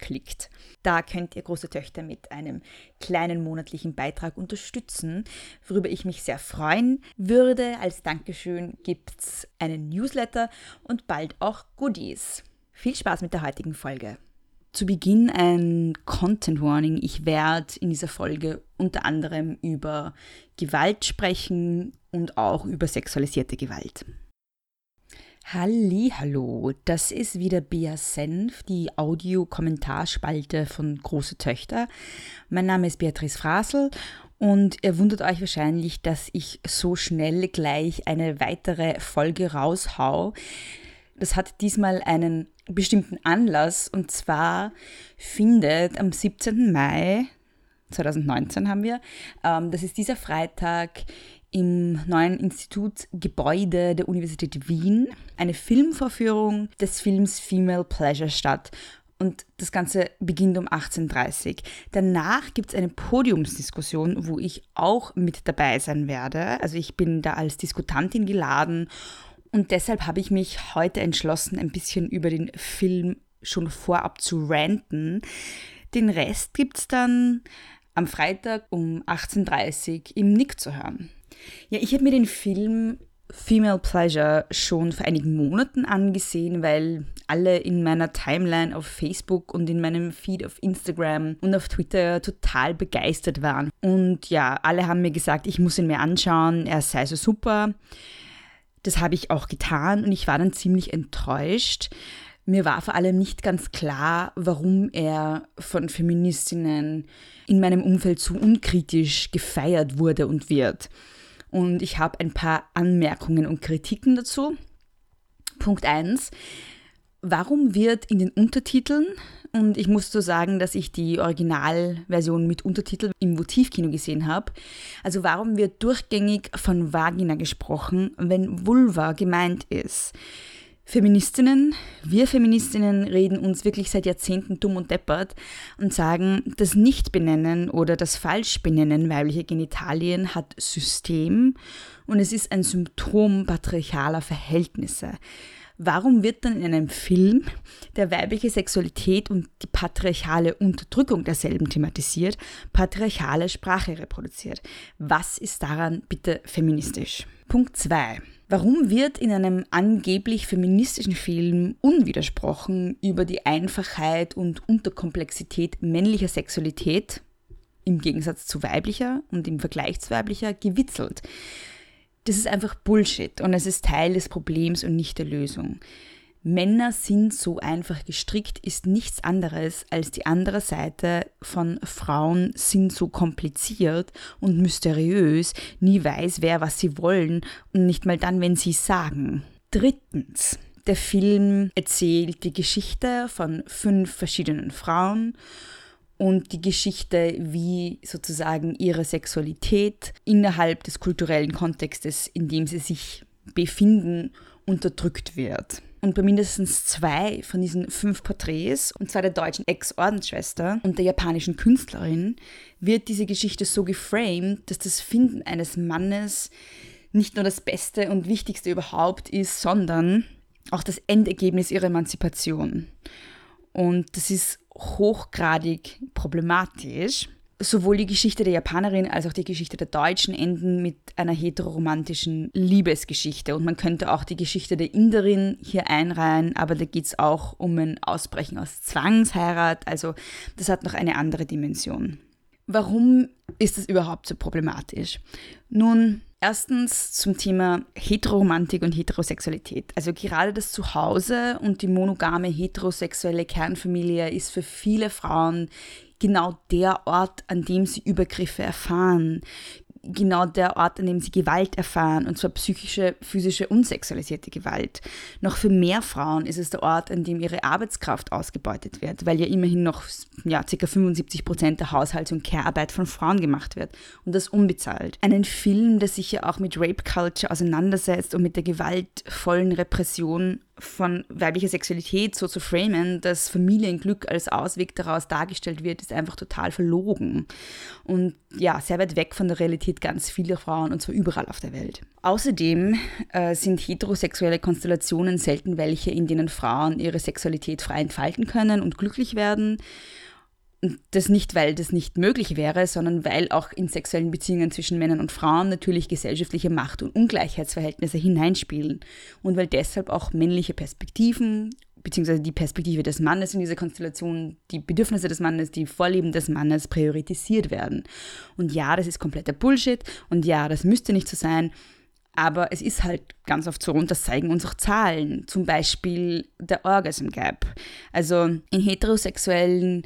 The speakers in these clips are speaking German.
klickt. Da könnt ihr große Töchter mit einem kleinen monatlichen Beitrag unterstützen, worüber ich mich sehr freuen würde. Als Dankeschön gibt es einen Newsletter und bald auch Goodies. Viel Spaß mit der heutigen Folge. Zu Beginn ein Content Warning. Ich werde in dieser Folge unter anderem über Gewalt sprechen und auch über sexualisierte Gewalt. Hallo, das ist wieder Bea Senf, die Audio-Kommentarspalte von Große Töchter. Mein Name ist Beatrice Frasel und ihr wundert euch wahrscheinlich, dass ich so schnell gleich eine weitere Folge raushau. Das hat diesmal einen bestimmten Anlass und zwar findet am 17. Mai 2019 haben wir, ähm, das ist dieser Freitag im neuen Institutsgebäude der Universität Wien eine Filmvorführung des Films Female Pleasure statt. Und das Ganze beginnt um 18.30 Uhr. Danach gibt es eine Podiumsdiskussion, wo ich auch mit dabei sein werde. Also ich bin da als Diskutantin geladen und deshalb habe ich mich heute entschlossen, ein bisschen über den Film schon vorab zu ranten. Den Rest gibt es dann am Freitag um 18.30 Uhr im Nick zu hören. Ja, ich habe mir den Film Female Pleasure schon vor einigen Monaten angesehen, weil alle in meiner Timeline auf Facebook und in meinem Feed auf Instagram und auf Twitter total begeistert waren. Und ja, alle haben mir gesagt, ich muss ihn mir anschauen, er sei so super. Das habe ich auch getan und ich war dann ziemlich enttäuscht. Mir war vor allem nicht ganz klar, warum er von Feministinnen in meinem Umfeld so unkritisch gefeiert wurde und wird. Und ich habe ein paar Anmerkungen und Kritiken dazu. Punkt 1. Warum wird in den Untertiteln, und ich muss so sagen, dass ich die Originalversion mit Untertiteln im Votivkino gesehen habe, also warum wird durchgängig von Vagina gesprochen, wenn Vulva gemeint ist? Feministinnen, wir Feministinnen reden uns wirklich seit Jahrzehnten dumm und deppert und sagen, das Nicht-Benennen oder das Falsch-Benennen weiblicher Genitalien hat System und es ist ein Symptom patriarchaler Verhältnisse. Warum wird dann in einem Film der weibliche Sexualität und die patriarchale Unterdrückung derselben thematisiert, patriarchale Sprache reproduziert? Was ist daran bitte feministisch? Punkt 2. Warum wird in einem angeblich feministischen Film unwidersprochen über die Einfachheit und Unterkomplexität männlicher Sexualität im Gegensatz zu weiblicher und im Vergleich zu weiblicher gewitzelt? Das ist einfach Bullshit und es ist Teil des Problems und nicht der Lösung. Männer sind so einfach gestrickt ist nichts anderes als die andere Seite von Frauen sind so kompliziert und mysteriös, nie weiß, wer was sie wollen und nicht mal dann, wenn sie sagen. Drittens. Der Film erzählt die Geschichte von fünf verschiedenen Frauen und die Geschichte, wie sozusagen ihre Sexualität innerhalb des kulturellen Kontextes, in dem sie sich befinden, unterdrückt wird. Und bei mindestens zwei von diesen fünf Porträts, und zwar der deutschen Ex-Ordensschwester und der japanischen Künstlerin, wird diese Geschichte so geframed, dass das Finden eines Mannes nicht nur das Beste und Wichtigste überhaupt ist, sondern auch das Endergebnis ihrer Emanzipation. Und das ist hochgradig problematisch sowohl die Geschichte der Japanerin als auch die Geschichte der Deutschen enden mit einer heteroromantischen Liebesgeschichte. Und man könnte auch die Geschichte der Inderin hier einreihen, aber da geht es auch um ein Ausbrechen aus Zwangsheirat. Also das hat noch eine andere Dimension. Warum ist das überhaupt so problematisch? Nun, Erstens zum Thema Heteroromantik und Heterosexualität. Also gerade das Zuhause und die monogame heterosexuelle Kernfamilie ist für viele Frauen genau der Ort, an dem sie Übergriffe erfahren. Genau der Ort, an dem sie Gewalt erfahren, und zwar psychische, physische und sexualisierte Gewalt. Noch für mehr Frauen ist es der Ort, an dem ihre Arbeitskraft ausgebeutet wird, weil ja immerhin noch ja, ca. 75 Prozent der Haushalts- und Care-Arbeit von Frauen gemacht wird und das unbezahlt. Einen Film, der sich ja auch mit Rape Culture auseinandersetzt und mit der gewaltvollen Repression von weiblicher Sexualität so zu framen, dass Familienglück als Ausweg daraus dargestellt wird, ist einfach total verlogen. Und ja, sehr weit weg von der Realität ganz vieler Frauen und zwar überall auf der Welt. Außerdem äh, sind heterosexuelle Konstellationen selten welche, in denen Frauen ihre Sexualität frei entfalten können und glücklich werden. Das nicht, weil das nicht möglich wäre, sondern weil auch in sexuellen Beziehungen zwischen Männern und Frauen natürlich gesellschaftliche Macht- und Ungleichheitsverhältnisse hineinspielen und weil deshalb auch männliche Perspektiven beziehungsweise die Perspektive des Mannes in dieser Konstellation, die Bedürfnisse des Mannes, die Vorlieben des Mannes priorisiert werden. Und ja, das ist kompletter Bullshit und ja, das müsste nicht so sein. Aber es ist halt ganz oft so und das zeigen uns auch Zahlen. Zum Beispiel der Orgasm Gap. Also in heterosexuellen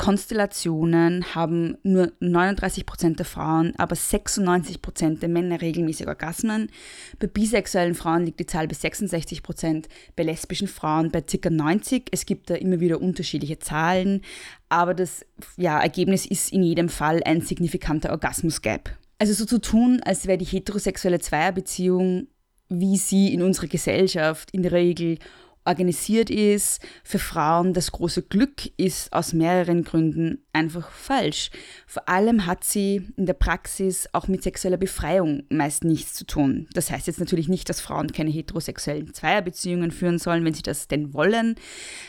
Konstellationen haben nur 39% der Frauen, aber 96% der Männer regelmäßig Orgasmen. Bei bisexuellen Frauen liegt die Zahl bei 66% bei lesbischen Frauen bei ca. 90. Es gibt da immer wieder unterschiedliche Zahlen, aber das ja, Ergebnis ist in jedem Fall ein signifikanter Orgasmus-Gap. Also so zu tun, als wäre die heterosexuelle Zweierbeziehung, wie sie in unserer Gesellschaft in der Regel organisiert ist für Frauen. Das große Glück ist aus mehreren Gründen einfach falsch. Vor allem hat sie in der Praxis auch mit sexueller Befreiung meist nichts zu tun. Das heißt jetzt natürlich nicht, dass Frauen keine heterosexuellen Zweierbeziehungen führen sollen, wenn sie das denn wollen.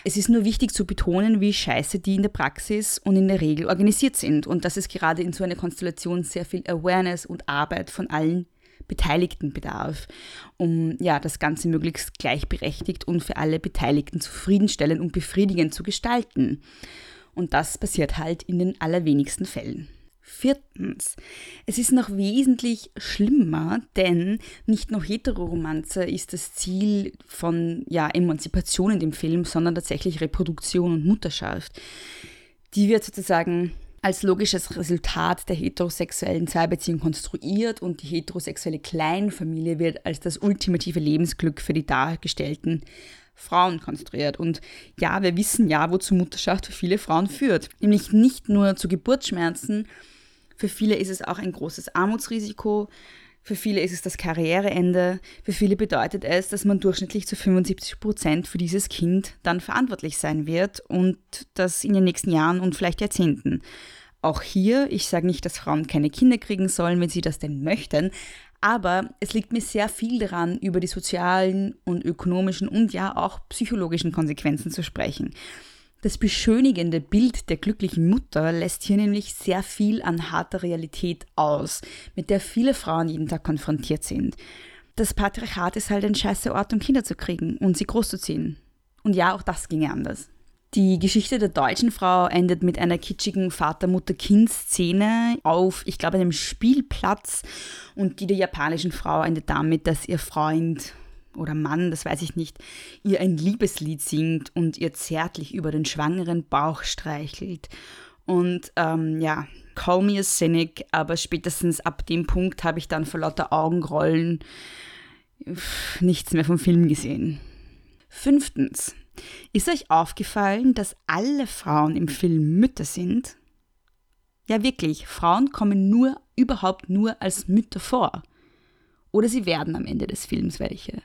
Es ist nur wichtig zu betonen, wie scheiße die in der Praxis und in der Regel organisiert sind und dass es gerade in so einer Konstellation sehr viel Awareness und Arbeit von allen Beteiligten bedarf, um ja, das Ganze möglichst gleichberechtigt und für alle Beteiligten zufriedenstellend und befriedigend zu gestalten. Und das passiert halt in den allerwenigsten Fällen. Viertens, es ist noch wesentlich schlimmer, denn nicht nur Heteroromanze ist das Ziel von ja, Emanzipation in dem Film, sondern tatsächlich Reproduktion und Mutterschaft. Die wird sozusagen als logisches Resultat der heterosexuellen Zweibeziehung konstruiert und die heterosexuelle Kleinfamilie wird als das ultimative Lebensglück für die dargestellten Frauen konstruiert. Und ja, wir wissen ja, wozu Mutterschaft für viele Frauen führt. Nämlich nicht nur zu Geburtsschmerzen, für viele ist es auch ein großes Armutsrisiko, für viele ist es das Karriereende, für viele bedeutet es, dass man durchschnittlich zu 75 Prozent für dieses Kind dann verantwortlich sein wird und das in den nächsten Jahren und vielleicht Jahrzehnten. Auch hier, ich sage nicht, dass Frauen keine Kinder kriegen sollen, wenn sie das denn möchten, aber es liegt mir sehr viel daran, über die sozialen und ökonomischen und ja auch psychologischen Konsequenzen zu sprechen. Das beschönigende Bild der glücklichen Mutter lässt hier nämlich sehr viel an harter Realität aus, mit der viele Frauen jeden Tag konfrontiert sind. Das Patriarchat ist halt ein scheiße Ort, um Kinder zu kriegen und sie großzuziehen. Und ja, auch das ginge anders. Die Geschichte der deutschen Frau endet mit einer kitschigen Vater-Mutter-Kind-Szene auf, ich glaube, einem Spielplatz und die der japanischen Frau endet damit, dass ihr Freund oder Mann, das weiß ich nicht, ihr ein Liebeslied singt und ihr zärtlich über den schwangeren Bauch streichelt. Und ähm, ja, call me a cynic, aber spätestens ab dem Punkt habe ich dann vor lauter Augenrollen nichts mehr vom Film gesehen. Fünftens. Ist euch aufgefallen, dass alle Frauen im Film Mütter sind? Ja, wirklich, Frauen kommen nur, überhaupt nur als Mütter vor. Oder sie werden am Ende des Films welche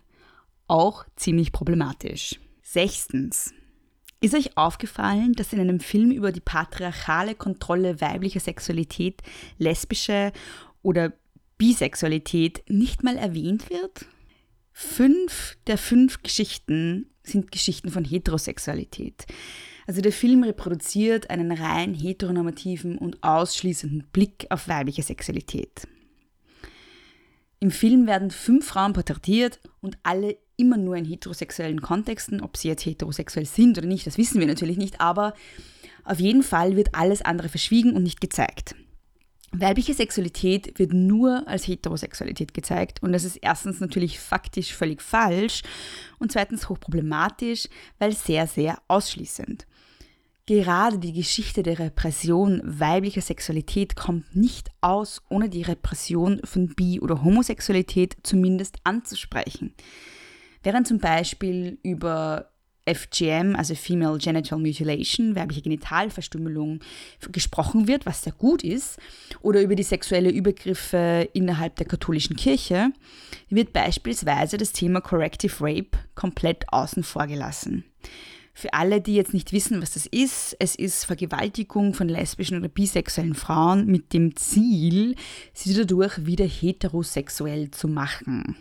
auch ziemlich problematisch. Sechstens. Ist euch aufgefallen, dass in einem Film über die patriarchale Kontrolle weiblicher Sexualität, lesbische oder Bisexualität nicht mal erwähnt wird? Fünf der fünf Geschichten sind Geschichten von Heterosexualität. Also der Film reproduziert einen rein heteronormativen und ausschließenden Blick auf weibliche Sexualität. Im Film werden fünf Frauen porträtiert und alle immer nur in heterosexuellen Kontexten. Ob sie jetzt heterosexuell sind oder nicht, das wissen wir natürlich nicht, aber auf jeden Fall wird alles andere verschwiegen und nicht gezeigt. Weibliche Sexualität wird nur als Heterosexualität gezeigt und das ist erstens natürlich faktisch völlig falsch und zweitens hochproblematisch, weil sehr, sehr ausschließend. Gerade die Geschichte der Repression weiblicher Sexualität kommt nicht aus, ohne die Repression von Bi- oder Homosexualität zumindest anzusprechen. Während zum Beispiel über FGM, also Female Genital Mutilation, weibliche Genitalverstümmelung, gesprochen wird, was sehr gut ist, oder über die sexuelle Übergriffe innerhalb der katholischen Kirche, wird beispielsweise das Thema Corrective Rape komplett außen vor gelassen. Für alle, die jetzt nicht wissen, was das ist, es ist Vergewaltigung von lesbischen oder bisexuellen Frauen mit dem Ziel, sie dadurch wieder heterosexuell zu machen.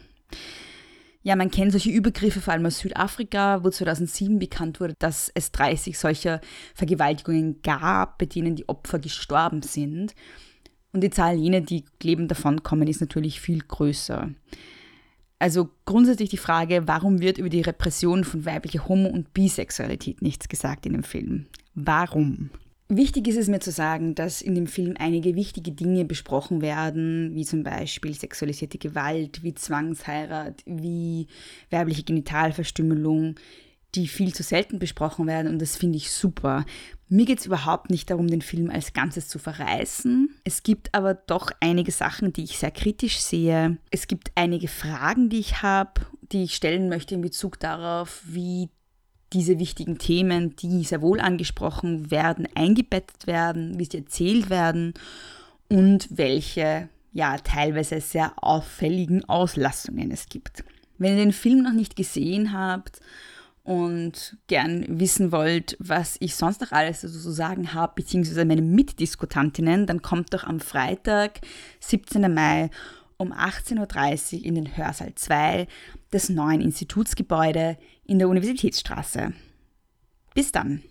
Ja, man kennt solche Übergriffe vor allem aus Südafrika, wo 2007 bekannt wurde, dass es 30 solcher Vergewaltigungen gab, bei denen die Opfer gestorben sind. Und die Zahl jener, die lebend davon kommen, ist natürlich viel größer. Also grundsätzlich die Frage, warum wird über die Repression von weiblicher Homo- und Bisexualität nichts gesagt in dem Film? Warum? Wichtig ist es mir zu sagen, dass in dem Film einige wichtige Dinge besprochen werden, wie zum Beispiel sexualisierte Gewalt, wie Zwangsheirat, wie weibliche Genitalverstümmelung, die viel zu selten besprochen werden und das finde ich super. Mir geht es überhaupt nicht darum, den Film als Ganzes zu verreißen. Es gibt aber doch einige Sachen, die ich sehr kritisch sehe. Es gibt einige Fragen, die ich habe, die ich stellen möchte in Bezug darauf, wie diese wichtigen Themen, die sehr wohl angesprochen werden, eingebettet werden, wie sie erzählt werden und welche ja teilweise sehr auffälligen Auslassungen es gibt. Wenn ihr den Film noch nicht gesehen habt und gern wissen wollt, was ich sonst noch alles so zu sagen habe, beziehungsweise meine Mitdiskutantinnen, dann kommt doch am Freitag, 17. Mai um 18.30 Uhr in den Hörsaal 2 des neuen Institutsgebäude in der Universitätsstraße. Bis dann!